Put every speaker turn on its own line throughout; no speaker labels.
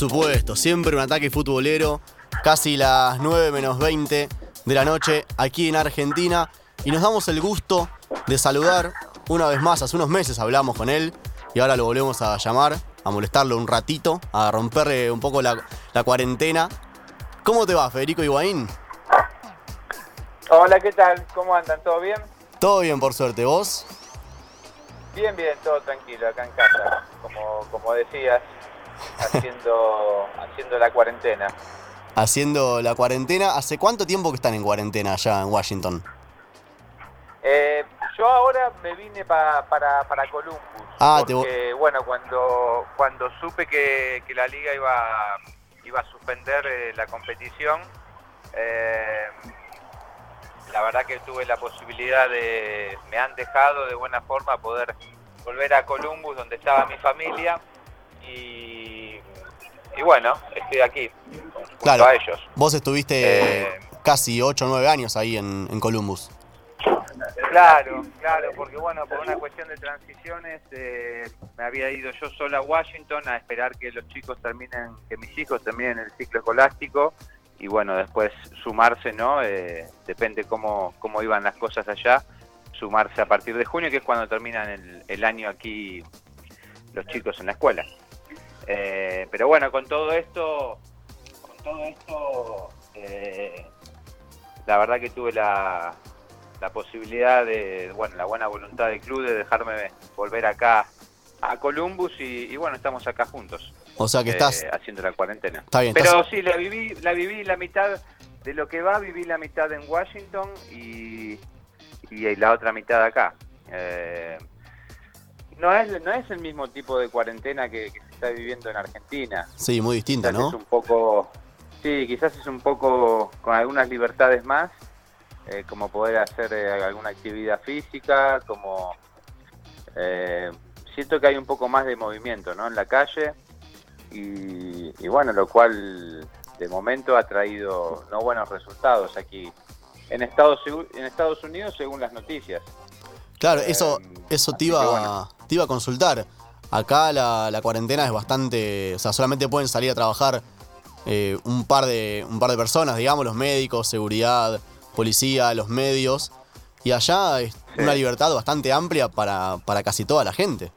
supuesto, siempre un ataque futbolero, casi las 9 menos 20 de la noche aquí en Argentina y nos damos el gusto de saludar una vez más, hace unos meses hablamos con él y ahora lo volvemos a llamar, a molestarlo un ratito, a romperle un poco la, la cuarentena. ¿Cómo te va, Federico Higuaín?
Hola, ¿qué tal? ¿Cómo andan? ¿Todo bien?
Todo bien, por suerte. ¿Vos?
Bien, bien, todo tranquilo acá en casa, como, como decías, haciendo, haciendo la cuarentena.
Haciendo la cuarentena. ¿Hace cuánto tiempo que están en cuarentena allá en Washington?
Eh, yo ahora me vine pa- para, para Columbus.
Ah, te
porque, bueno, cuando, cuando supe que, que la liga iba, iba a suspender eh, la competición, eh, la verdad que tuve la posibilidad de, me han dejado de buena forma poder volver a Columbus, donde estaba mi familia, y, y bueno, estoy aquí, junto
Claro.
a ellos.
Vos estuviste
Eh,
casi 8 o 9 años ahí en, en Columbus.
Claro, claro, porque bueno, por una cuestión de transiciones eh, me había ido yo sola a Washington a esperar que los chicos terminen, que mis hijos terminen el ciclo escolástico y bueno, después sumarse, ¿no? Eh, depende cómo, cómo iban las cosas allá, sumarse a partir de junio, que es cuando terminan el, el año aquí los chicos en la escuela. Eh, pero bueno, con todo esto, con todo esto, eh, la verdad que tuve la, la posibilidad de, bueno, la buena voluntad del club de dejarme volver acá a Columbus y, y bueno, estamos acá juntos.
O sea que
eh,
estás.
haciendo la cuarentena.
Está bien,
Pero
estás-
sí, la viví, la viví la mitad de lo que va, viví la mitad en Washington y, y la otra mitad acá. Eh, no es no es el mismo tipo de cuarentena que, está viviendo en Argentina.
Sí, muy distinta,
Quizás
¿no?
es un poco, sí, quizás es un poco con algunas libertades más, eh, como poder hacer eh, alguna actividad física, como eh, siento que hay un poco más de movimiento, ¿no? En la calle y, y bueno, lo cual de momento ha traído no buenos resultados aquí en Estados en Estados Unidos según las noticias.
Claro,
Eh,
eso, eso te iba,
bueno.
te iba a consultar. Acá la, la cuarentena es bastante. O sea, solamente pueden salir a trabajar eh, un, par de, un par de personas, digamos, los médicos, seguridad, policía, los medios. Y allá es
Sí.
una libertad bastante amplia para, para casi toda la gente.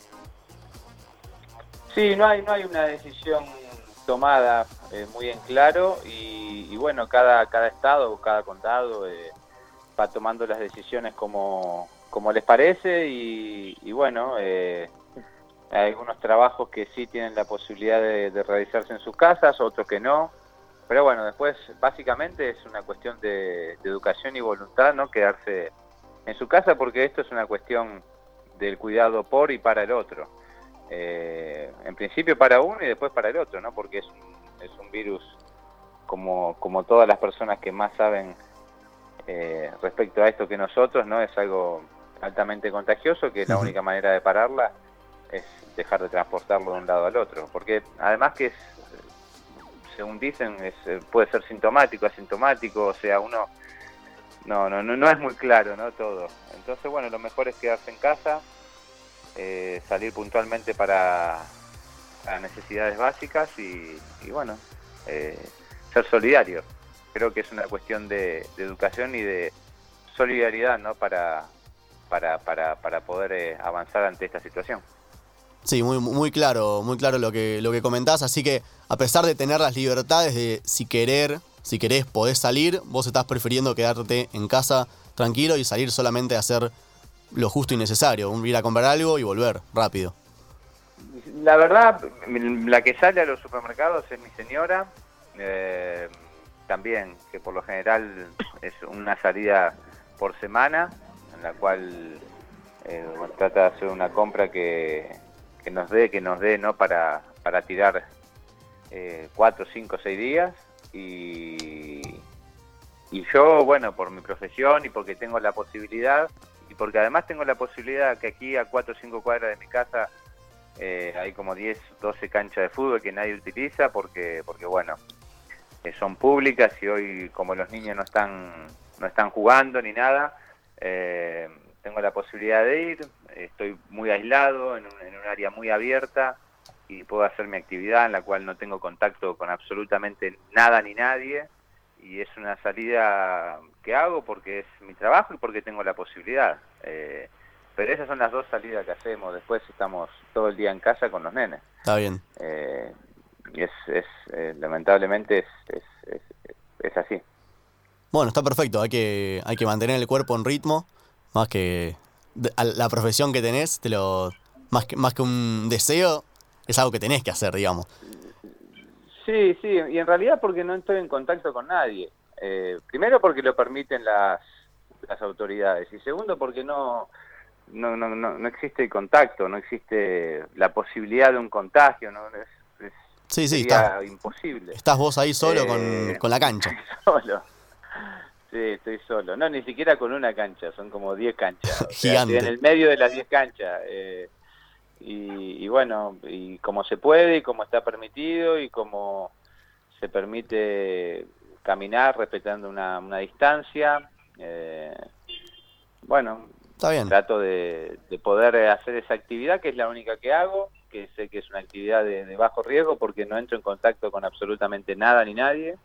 Sí, no hay, no hay una decisión tomada eh, muy en claro y, y bueno, cada, cada estado o cada condado eh, va tomando las decisiones como, como les parece y, y bueno, eh, algunos trabajos que sí tienen la posibilidad de, de realizarse en sus casas, otros que no. Pero bueno, después básicamente es una cuestión de, de educación y voluntad, ¿no? Quedarse en su casa porque esto es una cuestión del cuidado por y para el otro. Eh, en principio para uno y después para el otro, ¿no? Porque es un, es un virus como, como todas las personas que más saben eh, respecto a esto que nosotros, ¿no? Es algo altamente contagioso que la
Ujú.
única manera de pararla es dejar de transportarlo de un lado al otro. Porque además que es, según dicen, es, eh, puede ser sintomático, asintomático, o sea, uno no, no, no, no es muy claro, ¿no? Todo. Entonces, bueno, lo mejor es quedarse en casa, eh, salir puntualmente para, para necesidades básicas y, bueno, eh, ser solidario. Creo que es una cuestión de, de educación y de solidaridad, ¿no? Para, para, para, para poder eh, avanzar ante esta situación.
Sí, muy, muy claro, muy claro lo que, lo que comentás. Así que, a pesar de tener las libertades de si querer, si querés, podés salir, vos estás prefiriendo quedarte en casa tranquilo y salir solamente a hacer lo justo y necesario, ir a comprar algo y volver rápido.
La verdad, la que sale a los supermercados es mi señora, eh, también, que por lo general es una salida por semana, en la cual eh, trata de hacer una compra que, que nos dé, que nos dé, ¿no? Para, para tirar eh, cuatro, cinco, seis días y, y yo, bueno, por mi profesión y porque tengo la posibilidad y porque además tengo la posibilidad que aquí a cuatro o cinco cuadras de mi casa eh, hay como 10, 12 canchas de fútbol que nadie utiliza porque, porque bueno, eh, son públicas y hoy como los niños no están, no están jugando ni nada, eh, tengo la posibilidad de ir, estoy muy aislado en un, en un área muy abierta y puedo hacer mi actividad en la cual no tengo contacto con absolutamente nada ni nadie y es una salida que hago porque es mi trabajo y porque tengo la posibilidad. Eh, pero esas son las dos salidas que hacemos. Después estamos todo el día en casa con los nenes.
Está bien.
Eh, y es, es eh, lamentablemente es, es, es, así.
Bueno, está perfecto. Hay que, hay que mantener el cuerpo en ritmo. Más que la profesión que tenés, te lo, más, que, más que un deseo, es algo que tenés que hacer, digamos.
Sí, sí, y en realidad porque no estoy en contacto con nadie. Eh, primero porque lo permiten las, las autoridades y segundo porque no, no, no, no, existe contacto, no existe la posibilidad de un contagio, no es,
sí, sí,
está, imposible.
Estás vos ahí solo con, eh, con, la cancha.
Solo. Sí, estoy solo. No, ni siquiera con una cancha, son como 10 canchas.
Gigante.
en el medio de las 10 canchas. Eh, y, bueno, y como se puede y como está permitido y como se permite caminar respetando una, una distancia. Eh, bueno,
está bien.
trato de, poder hacer esa actividad que es la única que hago, que sé que es una actividad de, bajo riesgo porque no entro en contacto con absolutamente nada ni nadie.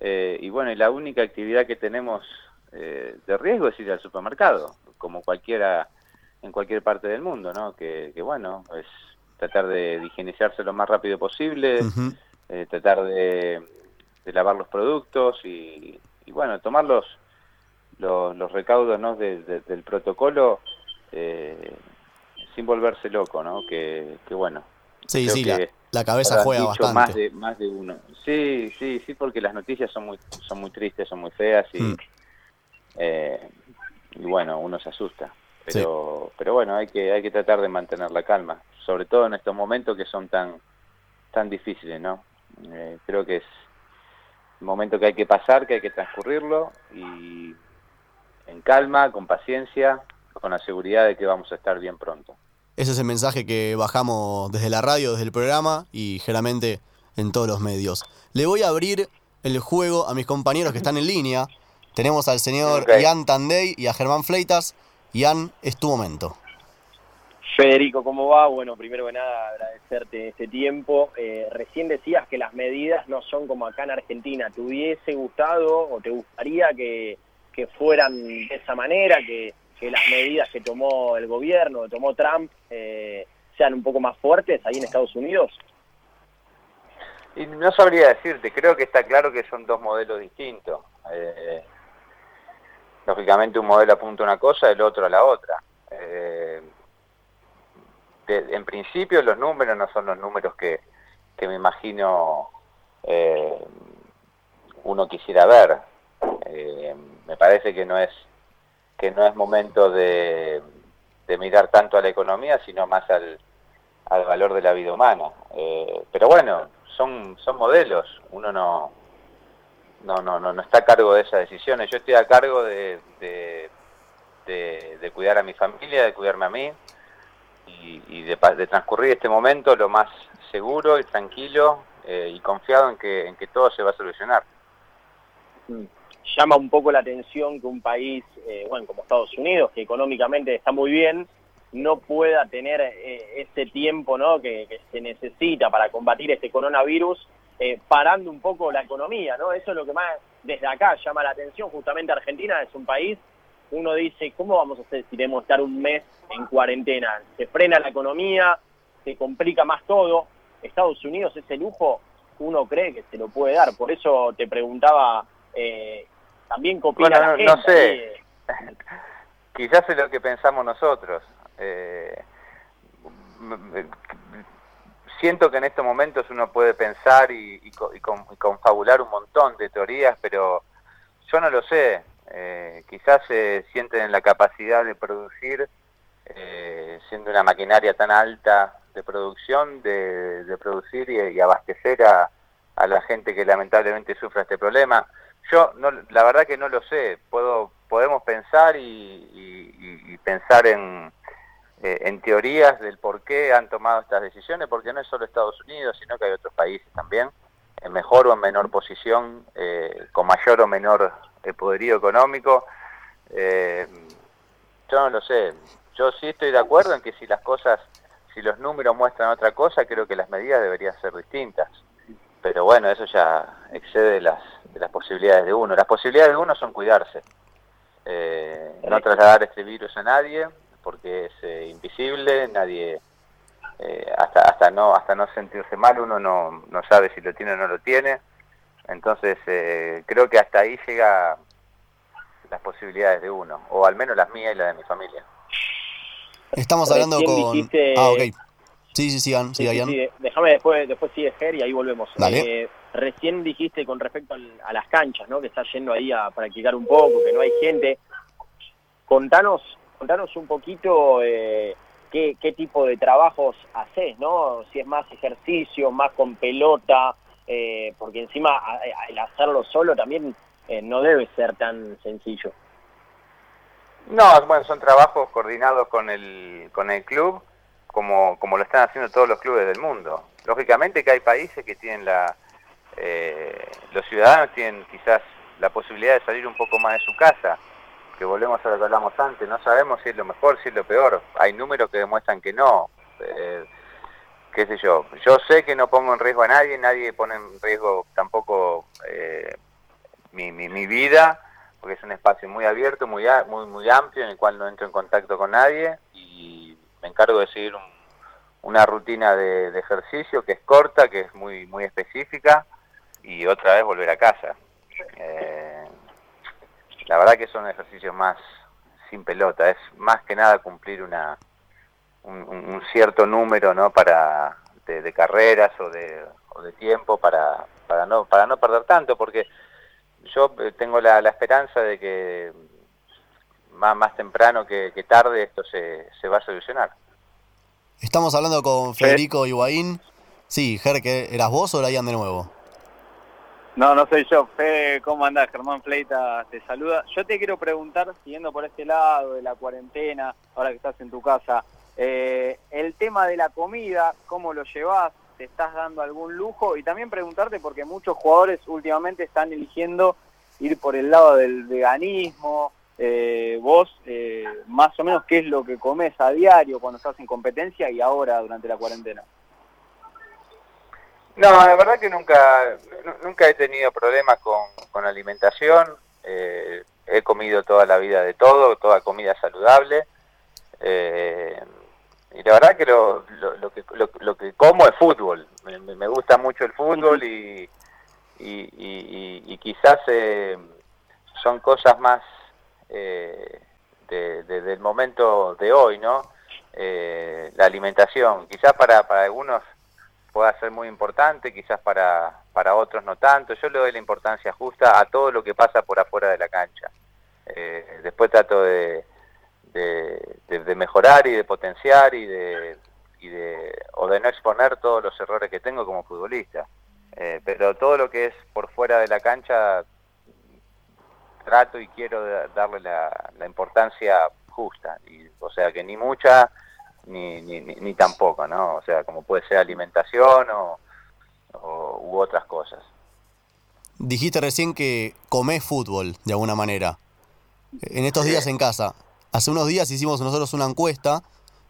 Eh, y bueno, y la única actividad que tenemos eh, de riesgo es ir al supermercado, como cualquiera en cualquier parte del mundo, ¿no? Que, bueno, es tratar de, higienizarse lo más rápido posible, eh, tratar de, lavar los productos y, bueno, tomar los, los, recaudos ¿no? del protocolo eh, sin volverse loco, ¿no? Que, bueno.
Sí, sí, la, cabeza juega bastante.
Más de, más de uno. Sí, sí, sí, porque las noticias son muy, son muy tristes, son muy feas y, mm. eh, y bueno, uno se asusta. Pero, pero bueno, hay que, hay que tratar de mantener la calma, sobre todo en estos momentos que son tan, tan difíciles, ¿no? Eh, creo que es un momento que hay que pasar, que hay que transcurrirlo y en calma, con paciencia, con la seguridad de que vamos a estar bien pronto.
Ese es el mensaje que bajamos desde la radio, desde el programa y generalmente en todos los medios. Le voy a abrir el juego a mis compañeros que están en línea. Tenemos al señor Ian Tandey y a Germán Fleitas. Ian, es tu momento.
Federico, ¿cómo va? Bueno, primero que nada, agradecerte este tiempo. Eh, recién decías que las medidas no son como acá en Argentina. ¿Te hubiese gustado o te gustaría que, fueran de esa manera, que, las medidas que tomó el gobierno, que tomó Trump, eh, sean un poco más fuertes ahí en Estados Unidos?
Y no sabría decirte, creo que está claro que son dos modelos distintos. Eh, lógicamente un modelo apunta a una cosa, el otro a la otra. Eh, en principio los números no son los números que, me imagino eh, uno quisiera ver. Eh, me parece que no es que no es momento de, mirar tanto a la economía, sino más al, al valor de la vida humana. pero bueno, son, son modelos. Uno no, no, no, no, no está a cargo de esas decisiones. Yo estoy a cargo de, de, cuidar a mi familia, de cuidarme a mí y, de, transcurrir este momento lo más seguro y tranquilo eh, y confiado en que, en que todo se va a solucionar.
Llama un poco la atención que un país, eh, bueno, como Estados Unidos, que económicamente está muy bien, no pueda tener eh, ese tiempo ¿no? que, que se necesita para combatir este coronavirus eh, parando un poco la economía, ¿no? Eso es lo que más desde acá llama la atención. Justamente Argentina es un país, uno dice, ¿cómo vamos a hacer si debemos estar un mes en cuarentena? Se frena la economía, se complica más todo. Estados Unidos ese lujo uno cree que se lo puede dar. Por eso te preguntaba eh, también la gente.
No sé, quizás es lo que pensamos nosotros. Eh, siento que en estos momentos uno puede pensar y, confabular un montón de teorías, pero yo no lo sé. Eh, quizás se sienten en la capacidad de producir, eh, siendo una maquinaria tan alta de producción, de, producir y, abastecer a, la gente que lamentablemente sufre este problema. Yo no, la verdad que no lo sé. Puedo, podemos pensar y pensar en eh, en teorías del por qué han tomado estas decisiones, porque no es solo Estados Unidos, sino que hay otros países también, en mejor o en menor posición, eh, con mayor o menor eh, poderío económico. yo no lo sé. Yo sí estoy de acuerdo en que si las cosas, si los números muestran otra cosa, creo que las medidas deberían ser distintas. Pero bueno, eso ya excede las, de las posibilidades de uno. Las posibilidades de uno son cuidarse. Eh, no trasladar este virus a nadie, porque es eh, invisible, nadie, eh, hasta, hasta, no, hasta no sentirse mal, uno no, no sabe si lo tiene o no lo tiene. Entonces, creo que hasta ahí llega las posibilidades de uno, o al menos las mías y las de mi familia.
Estamos hablando con... Ah, ok. Sí, sí, sigan, sí,
sí, Déjame después, después sigue Ger y ahí volvemos. Eh, recién dijiste con respecto a las canchas, ¿no? Que estás yendo ahí a practicar un poco, que no hay gente. Contanos, contanos un poquito eh, qué, qué tipo de trabajos haces, ¿no? Si es más ejercicio, más con pelota, eh, porque encima el hacerlo solo también no debe ser tan sencillo.
No, bueno, son trabajos coordinados con el, con el club como, como lo están haciendo todos los clubes del mundo. Lógicamente que hay países que tienen la... Eh, los ciudadanos tienen quizás la posibilidad de salir un poco más de su casa, que volvemos a lo que hablamos antes, no sabemos si es lo mejor, si es lo peor, hay números que demuestran que no, eh, qué sé yo, yo sé que no pongo en riesgo a nadie, nadie pone en riesgo tampoco eh, mi, mi, mi, vida, porque es un espacio muy abierto, muy, muy, muy amplio, en el cual no entro en contacto con nadie, me encargo de seguir una rutina de, ejercicio que es corta, que es muy, muy específica y otra vez volver a casa. Eh, la verdad que son ejercicios más sin pelota, es más que nada cumplir una un, cierto número no para de, carreras o de, o de tiempo para, para no para no perder tanto porque yo eh, tengo la, la esperanza de que más, más temprano que, tarde esto se, se, va a solucionar.
Estamos hablando con Federico Higuaín. Sí, Jerke, ¿eras vos o Ian de nuevo?
No, no soy yo. Fede, ¿cómo andás? Germán Fleita te saluda. Yo te quiero preguntar, siguiendo por este lado de la cuarentena, ahora que estás en tu casa, eh, el tema de la comida, ¿cómo lo llevas? ¿Te estás dando algún lujo? Y también preguntarte, porque muchos jugadores últimamente están eligiendo ir por el lado del veganismo, eh, vos eh, más o menos qué es lo que comes a diario cuando estás en competencia y ahora durante la cuarentena.
No, la verdad que nunca, nunca he tenido problemas con, con alimentación. Eh, he comido toda la vida de todo, toda comida saludable. y la verdad que lo, lo, que, lo, que como es fútbol. Me, gusta mucho el fútbol y, y, y quizás son cosas más eh, de, del momento de hoy, ¿no? Eh, la alimentación, quizás para, para algunos pueda ser muy importante, quizás para, para otros no tanto. Yo le doy la importancia justa a todo lo que pasa por afuera de la cancha. Eh, después trato de, de, mejorar y de potenciar y de, y de, o de no exponer todos los errores que tengo como futbolista. Eh, pero todo lo que es por fuera de la cancha trato y quiero darle la, importancia justa, y, o sea que ni mucha ni, ni, ni, tampoco, ¿no? O sea, como puede ser alimentación o, u otras cosas.
Dijiste recién que comés fútbol, de alguna manera. En estos días en casa, hace unos días hicimos nosotros una encuesta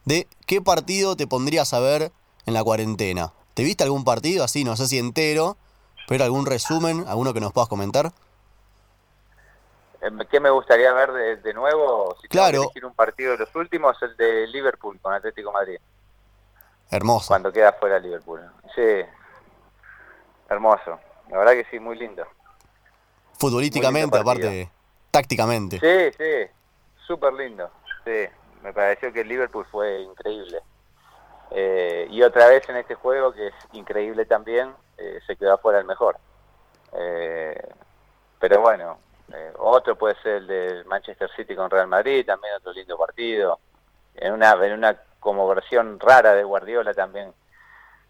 de qué partido te pondrías a ver en la cuarentena. ¿Te viste algún partido así, no sé si entero, pero algún resumen, alguno que nos puedas comentar?
Eh, ¿Qué me gustaría ver de, nuevo?
Si claro.
elegir un partido de los últimos, el de Liverpool con Atlético Madrid.
Hermoso.
Cuando queda fuera Liverpool. Sí, hermoso. La verdad que sí, muy lindo.
Futbolísticamente, aparte, tácticamente.
Sí, sí, súper lindo. Sí, me pareció que el Liverpool fue increíble. Eh, y otra vez en este juego, que es increíble también, eh, se quedó afuera el mejor. pero bueno, eh, otro puede ser el de Manchester City con Real Madrid, también otro lindo partido. En una, en una como versión rara de Guardiola también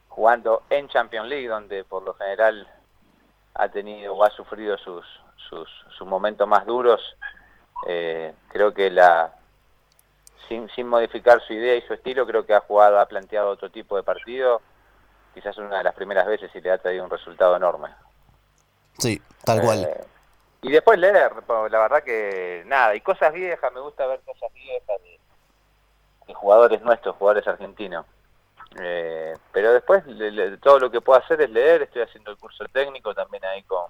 jugando en Champions League, donde por lo general ha tenido o ha sufrido sus, sus, sus momentos más duros. Eh, creo que la sin, sin modificar su idea y su estilo, creo que ha jugado, ha planteado otro tipo de partido. Quizás una de las primeras veces y le ha traído un resultado enorme.
Sí, tal cual.
Y después leer, la verdad que nada, y cosas viejas, me gusta ver cosas viejas de, jugadores nuestros, jugadores argentinos. Eh, pero después todo lo que puedo hacer es leer, estoy haciendo el curso técnico también ahí con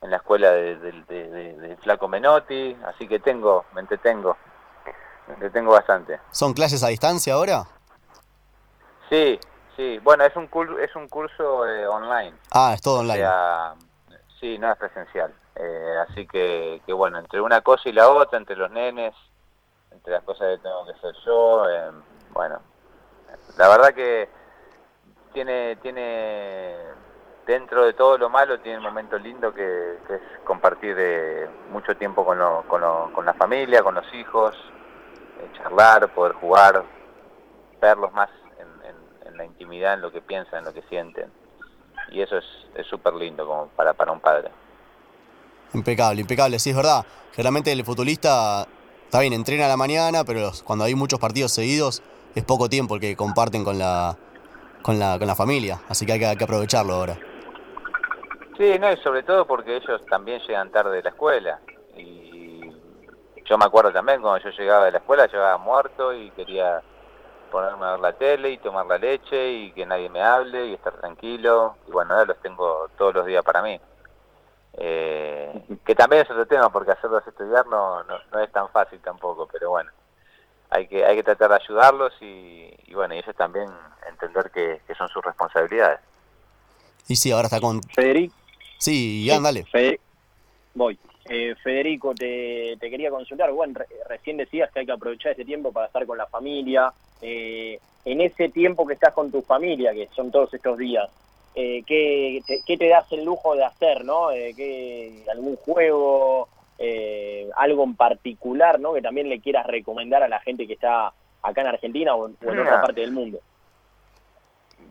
en la escuela de, Flaco Menotti, así que tengo, me entretengo, me entretengo bastante.
¿Son clases a distancia ahora?
Sí, sí, bueno, es un, es un curso eh, online.
Ah, es todo online.
sí, no es presencial. Eh, así que, que, bueno, entre una cosa y la otra, entre los nenes, entre las cosas que tengo que hacer yo, eh, bueno, la verdad que tiene, tiene dentro de todo lo malo, tiene un momento lindo que, es compartir eh, mucho tiempo con, con, la familia, con los hijos, charlar, poder jugar, verlos más en, la intimidad, en lo que piensan, en lo que sienten. Y eso es súper lindo como para, para un padre.
Impecable, impecable, sí es verdad. Generalmente el futbolista está bien, entrena a la mañana, pero cuando hay muchos partidos seguidos es poco tiempo el que comparten con la, con la, con la familia, así que hay, que aprovecharlo ahora.
Sí, no, y sobre todo porque ellos también llegan tarde de la escuela. Y yo me acuerdo también cuando yo llegaba de la escuela, llegaba muerto y quería ponerme a ver la tele y tomar la leche y que nadie me hable y estar tranquilo. Y bueno, ahora los tengo todos los días para mí. Eh, que también es otro tema, porque hacerlos estudiar no, no, es tan fácil tampoco, pero bueno, hay que, hay que tratar de ayudarlos y, bueno, y ellos también entender que, son sus responsabilidades.
Y sí, ahora está con...
Federico.
Sí, ya, dale.
Voy. Eh, Federico, te, te, quería consultar. Bueno, recién decías que hay que aprovechar ese tiempo para estar con la familia. Eh, en ese tiempo que estás con tu familia, que son todos estos días, eh, ¿qué, te, das el lujo de hacer, ¿no? Eh, ¿Algún juego, eh, algo en particular, ¿no? Que también le quieras recomendar a la gente que está acá en Argentina o, en otra parte del mundo.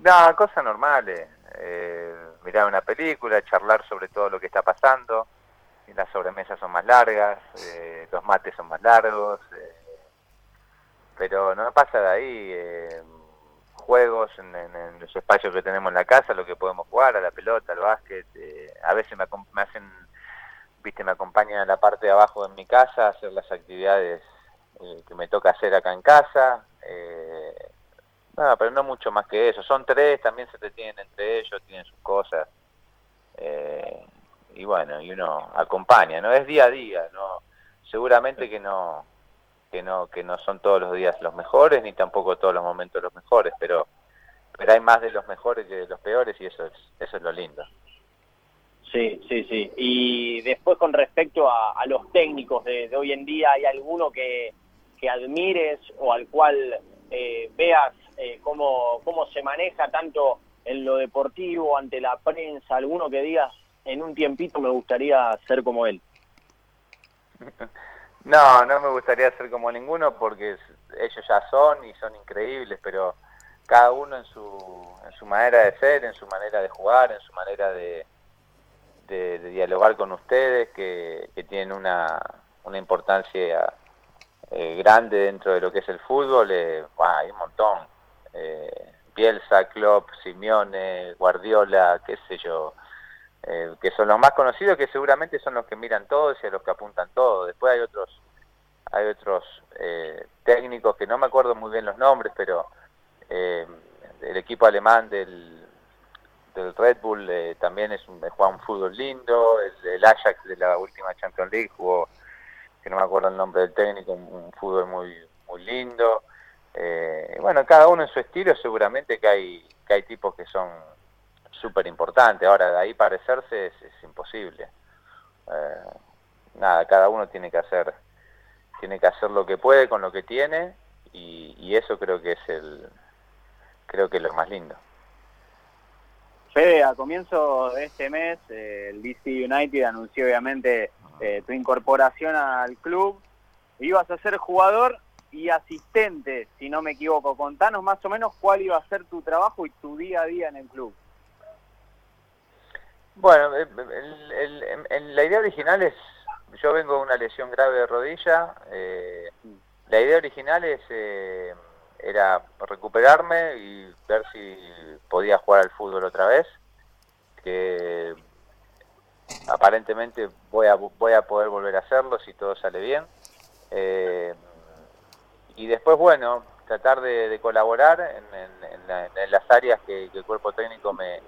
No, cosas normales. Eh, mirar una película, charlar sobre todo lo que está pasando. Las sobremesas son más largas, eh, los mates son más largos. pero no pasa de ahí juegos en, los espacios que tenemos en la casa, lo que podemos jugar, a la pelota, al básquet. Eh, a veces me, hacen, viste, me acompañan a la parte de abajo de mi casa a hacer las actividades eh, que me toca hacer acá en casa. Eh, no, pero no mucho más que eso. Son tres, también se detienen entre ellos, tienen sus cosas. y bueno, y uno acompaña, ¿no? Es día a día, ¿no? Seguramente que no que no que no son todos los días los mejores ni tampoco todos los momentos los mejores pero pero hay más de los mejores que de los peores y eso es eso es lo lindo.
Sí sí sí. Y después con respecto a, los técnicos de, hoy en día hay alguno que, que admires o al cual eh, veas eh, cómo cómo se maneja tanto en lo deportivo ante la prensa alguno que digas en un tiempito me gustaría ser como él
No, no me gustaría ser como ninguno porque ellos ya son y son increíbles, pero cada uno en su, en su manera de ser, en su manera de jugar, en su manera de, de, dialogar con ustedes, que, tienen una, una importancia eh, grande dentro de lo que es el fútbol, eh, hay un montón. Eh, Bielsa, Klopp, Simeone, Guardiola, qué sé yo, eh, que son los más conocidos, que seguramente son los que miran todos y a los que apuntan todos. Después hay otros, hay otros eh, técnicos que no me acuerdo muy bien los nombres, pero eh, el equipo alemán del, del Red Bull también es un, juega un fútbol lindo, el, Ajax de la última Champions League jugó, que no me acuerdo el nombre del técnico, un, fútbol muy, muy lindo. bueno, cada uno en su estilo, seguramente que hay, que hay tipos que son súper importante. Ahora, de ahí parecerse es, imposible. Eh, nada, cada uno tiene que hacer tiene que hacer lo que puede con lo que tiene y, eso creo que es el creo que lo más lindo.
Fede, a comienzo de este mes eh, el DC United anunció obviamente eh, tu incorporación al club. Ibas a ser jugador y asistente, si no me equivoco. Contanos más o menos cuál iba a ser tu trabajo y tu día a día en el club.
Bueno, la idea original es, yo vengo de una lesión grave de rodilla, eh, la idea original es, eh, era recuperarme y ver si podía jugar al fútbol otra vez, que aparentemente voy a, voy a poder volver a hacerlo si todo sale bien. Eh, y después, bueno, tratar de, colaborar en, las áreas que, el cuerpo técnico me,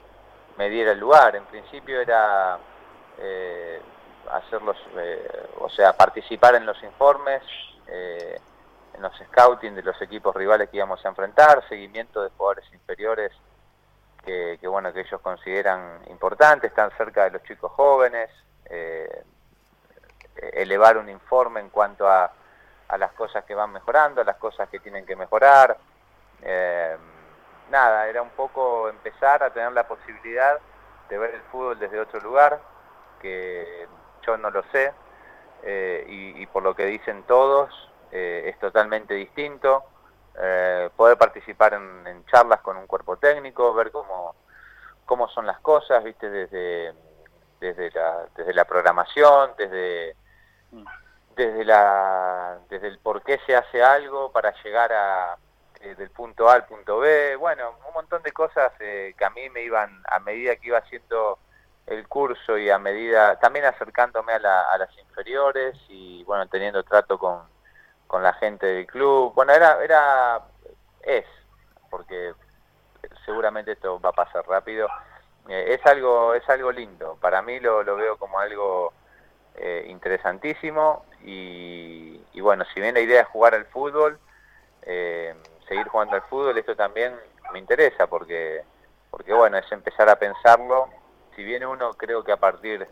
diera el lugar. En principio era eh, hacerlos, eh, o sea, participar en los informes, eh, en los scouting de los equipos rivales que íbamos a enfrentar, seguimiento de jugadores inferiores que, bueno que ellos consideran importantes, están cerca de los chicos jóvenes, elevar un informe en cuanto a a las cosas que van mejorando, las cosas que tienen que mejorar. Eh, nada, era un poco empezar a tener la posibilidad de ver el fútbol desde otro lugar, que yo no lo sé, eh, y, por lo que dicen todos, eh, es totalmente distinto. poder participar en, charlas con un cuerpo técnico, ver cómo, cómo son las cosas, viste, desde, desde, la, desde la programación, desde desde la desde el por qué se hace algo para llegar a eh, del punto A al punto B, bueno, un montón de cosas eh, que a mí me iban a medida que iba haciendo el curso y a medida también acercándome a, las inferiores y bueno teniendo trato con, con la gente del club, bueno era era es porque seguramente esto va a pasar rápido. Eh, es algo es algo lindo. Para mí lo, lo veo como algo eh, interesantísimo y, bueno, si bien la idea es jugar al fútbol, eh, seguir jugando al fútbol, esto también me interesa porque, porque bueno, es empezar a pensarlo, si bien uno creo que a partir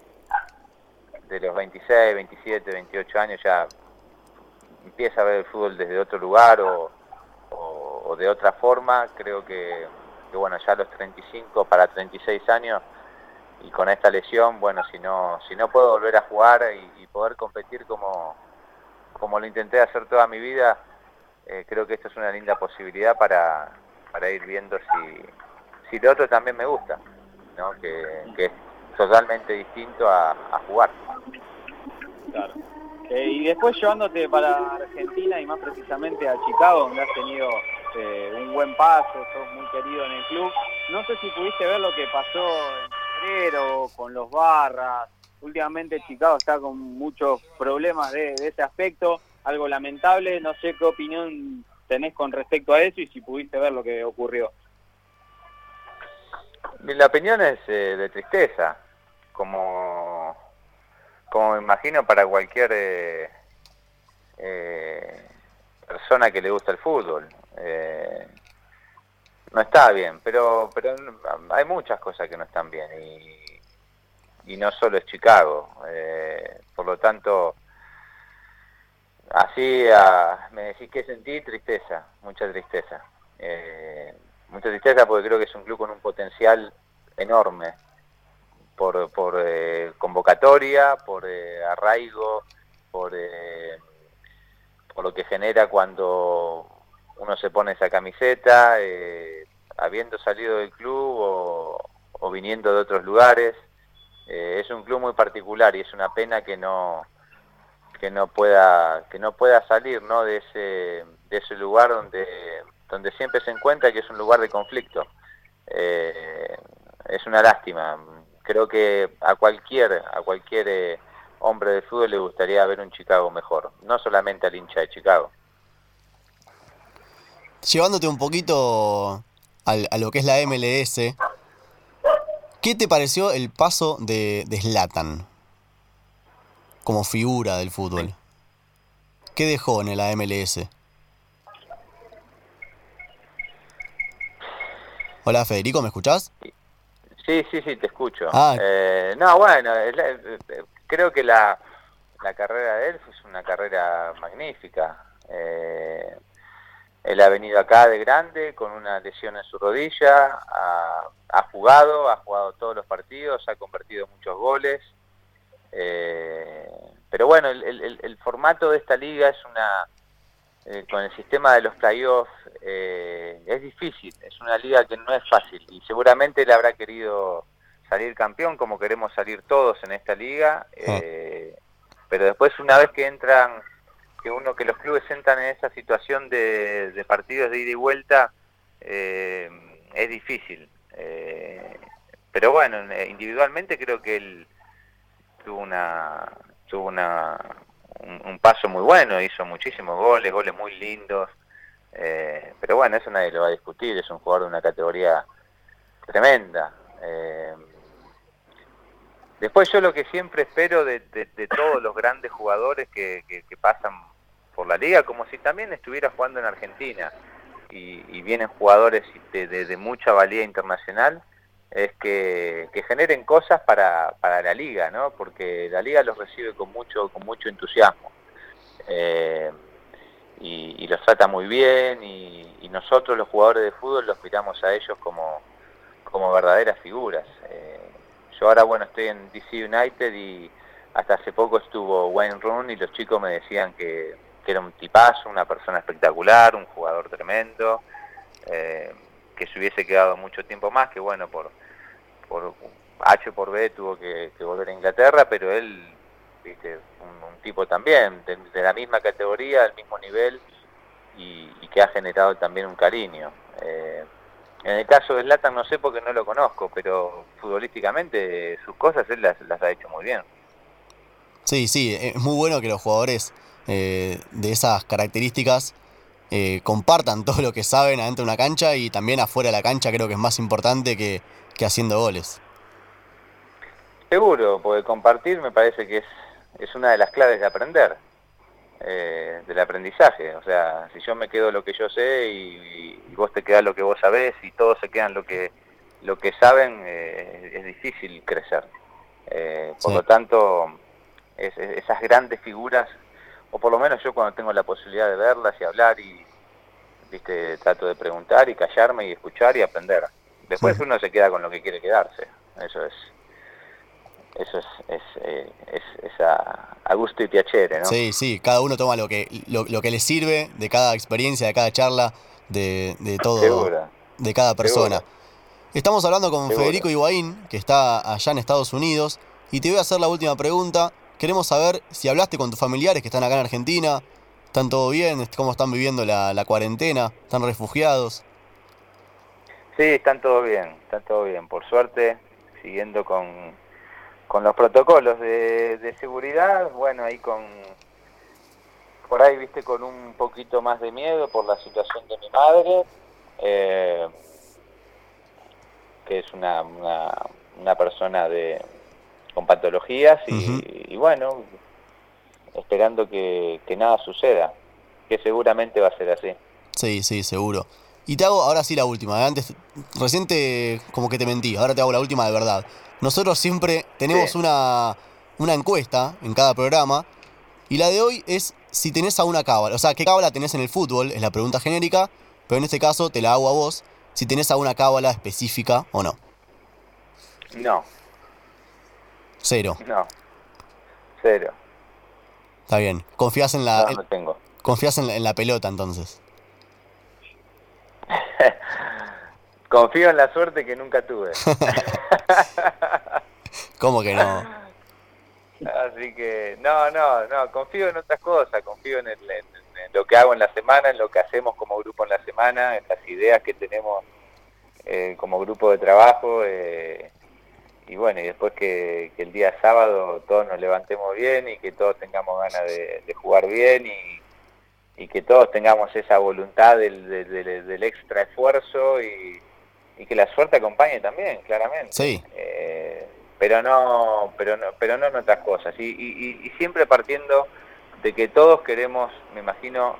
de los 26, 27, 28 años ya empieza a ver el fútbol desde otro lugar o, de otra forma, creo que, que bueno, ya a los 35 para 36 años y con esta lesión, bueno, si no, si no puedo volver a jugar y, poder competir como, como lo intenté hacer toda mi vida, eh, creo que esto es una linda posibilidad para, para ir viendo si, si lo otro también me gusta, ¿no? que, es totalmente distinto a, jugar.
Claro. Eh, y después llevándote para Argentina y más precisamente a Chicago, donde has tenido eh, un buen paso, sos muy querido en el club. No sé si pudiste ver lo que pasó en con los barras. Últimamente Chicago está con muchos problemas de, ese aspecto, algo lamentable. No sé qué opinión tenés con respecto a eso y si pudiste ver lo que ocurrió.
La opinión es eh, de tristeza, como, como me imagino para cualquier eh, eh, persona que le gusta el fútbol no está bien, pero pero hay muchas cosas que no están bien y, y no solo es Chicago. Eh, por lo tanto, así me decís que sentí tristeza, mucha tristeza. Eh, mucha tristeza porque creo que es un club con un potencial enorme por, por eh, convocatoria, por arraigo, por, por lo que genera cuando uno se pone esa camiseta, eh, habiendo salido del club o, viniendo de otros lugares. Eh, es un club muy particular y es una pena que no que no pueda que no pueda salir ¿no? de ese de ese lugar donde donde siempre se encuentra que es un lugar de conflicto. Eh, es una lástima. Creo que a cualquier a cualquier hombre de fútbol le gustaría ver un Chicago mejor no solamente al hincha de Chicago.
Llevándote un poquito a lo que es la MLS, ¿qué te pareció el paso de, de como figura del fútbol? ¿Qué dejó en la MLS? Hola Federico, ¿me escuchás?
Sí, sí, sí, te escucho. Ah. Eh, no, bueno, creo que la, la carrera de él es una carrera magnífica. Eh, él ha venido acá de grande con una lesión en su rodilla, ha, jugado, ha jugado todos los partidos, ha convertido muchos goles. Eh, pero bueno, el, formato de esta liga es una, eh, con el sistema de los playoffs, eh, es difícil, es una liga que no es fácil y seguramente él habrá querido salir campeón como queremos salir todos en esta liga, ah. pero después una vez que entran que uno que los clubes entran en esa situación de, partidos de ida y vuelta eh, es difícil. Eh, pero bueno, eh, individualmente creo que él tuvo una tuvo una un, paso muy bueno, hizo muchísimos goles, goles muy lindos. Eh, pero bueno, eso nadie lo va a discutir, es un jugador de una categoría tremenda. Eh, después yo lo que siempre espero de, todos los grandes jugadores que, pasan por la liga, como si también estuviera jugando en Argentina y, vienen jugadores de, mucha valía internacional, es que, generen cosas para, la liga, ¿no? Porque la liga los recibe con mucho, con mucho entusiasmo. Eh, y, los trata muy bien y, nosotros los jugadores de fútbol los miramos a ellos como, como verdaderas figuras. Eh, yo ahora bueno estoy en DC United y hasta hace poco estuvo Wayne Rooney y los chicos me decían que, era un tipazo, una persona espectacular, un jugador tremendo, eh, que se hubiese quedado mucho tiempo más, que bueno, por, por H por B tuvo que, volver a Inglaterra, pero él, viste, un, tipo también, de, la misma categoría, del mismo nivel, y, que ha generado también un cariño. Eh, en el caso de Zlatan no sé porque no lo conozco, pero futbolísticamente sus cosas él las, ha hecho muy bien.
Sí, sí, es muy bueno que los jugadores eh, de esas características eh, compartan todo lo que saben adentro de una cancha y también afuera de la cancha creo que es más importante que, haciendo goles.
Seguro, porque compartir me parece que es, es una de las claves de aprender, eh, del aprendizaje. O sea, si yo me quedo lo que yo sé y, vos te quedás lo que vos sabés y todos se quedan lo que, lo que saben, eh, es difícil crecer. por lo tanto, esas grandes figuras o por lo menos yo cuando tengo la posibilidad de verlas y hablar y viste trato de preguntar y callarme y escuchar y aprender después uno se queda con lo que quiere quedarse eso es eso es, es, eh, a, gusto y piacere, ¿no?
Sí, sí, cada uno toma lo que, lo, que le sirve de cada experiencia, de cada charla, de, de todo, de cada persona. Estamos hablando con Federico Higuaín, que está allá en Estados Unidos, y te voy a hacer la última pregunta. Queremos saber si hablaste con tus familiares que están acá en Argentina. ¿Están todo bien? ¿Cómo están viviendo la, cuarentena? ¿Están refugiados?
Sí, están todo bien, están todo bien. Por suerte, siguiendo con, los protocolos de, seguridad, bueno, ahí con, por ahí, viste, con un poquito más de miedo por la situación de mi madre, eh, que es una, una persona de, con patologías y, bueno, esperando que, nada suceda, que seguramente va a ser así.
Sí, sí, seguro. Y te hago ahora sí la última. ¿eh? Antes, reciente como que te mentí, ahora te hago la última de verdad. Nosotros siempre tenemos una, una encuesta en cada programa y la de hoy es si tenés a una cábala. O sea, ¿qué cábala tenés en el fútbol? Es la pregunta genérica, pero en este caso te la hago a vos. Si tenés a una cábala específica o no.
No,
Cero.
No. Cero.
Está bien. Confías en la.
No, tengo.
Confías en la, pelota entonces.
Confío en la suerte que nunca tuve.
¿Cómo que no?
Así que, no, no, no, confío en otras cosas, confío en, lo que hago en la semana, en lo que hacemos como grupo en la semana, en las ideas que tenemos eh, como grupo de trabajo. Eh, y bueno, y después que, el día sábado todos nos levantemos bien y que todos tengamos ganas de, jugar bien y, y, que todos tengamos esa voluntad del, del, extra esfuerzo y, que la suerte acompañe también, claramente.
Sí.
Eh, pero no, pero no, pero no en otras cosas. Y, y, siempre partiendo de que todos queremos, me imagino,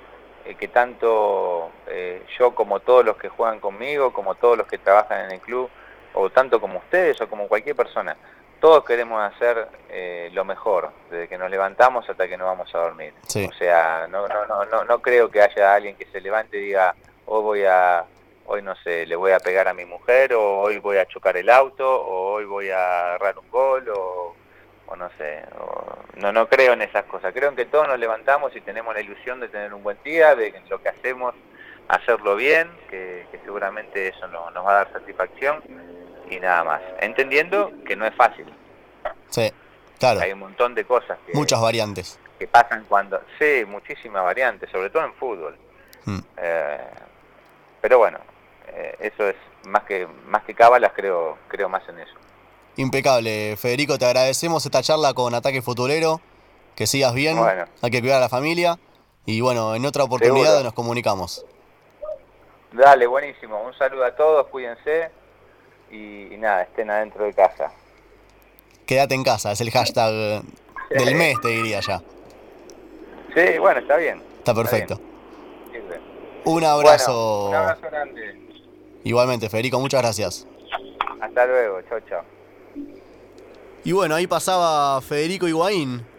eh, que tanto eh, yo como todos los que juegan conmigo, como todos los que trabajan en el club, o tanto como ustedes o como cualquier persona, todos queremos hacer eh, lo mejor, desde que nos levantamos hasta que nos vamos a dormir. O sea, no, no, no, no, creo que haya alguien que se levante y diga, hoy voy a, hoy no sé, le voy a pegar a mi mujer, o hoy voy a chocar el auto, o hoy voy a agarrar un gol, o, no sé, no, no creo en esas cosas. Creo en que todos nos levantamos y tenemos la ilusión de tener un buen día, de que lo que hacemos, hacerlo bien, que, seguramente eso nos va a dar satisfacción y nada más. Entendiendo que no es fácil.
Sí, claro.
Hay un montón de cosas. Que,
Muchas variantes.
Que pasan cuando... Sí, muchísimas variantes, sobre todo en fútbol. Hmm. Eh, pero bueno, eh, eso es más que más que cábalas, creo, creo más en eso.
Impecable. Federico, te agradecemos esta charla con Ataque Futbolero. Que sigas bien. Hay que cuidar a la familia. Y bueno, en otra oportunidad nos comunicamos.
Dale, buenísimo. Un saludo a todos, cuídense y, y nada, estén adentro de casa.
Quédate en casa, es el hashtag del mes, te diría ya.
Sí, bueno, está bien.
Está perfecto.
bien.
Un abrazo.
Bueno, un abrazo grande.
Igualmente, Federico, muchas gracias.
Hasta luego, chao, chao.
Y bueno, ahí pasaba Federico Higuaín,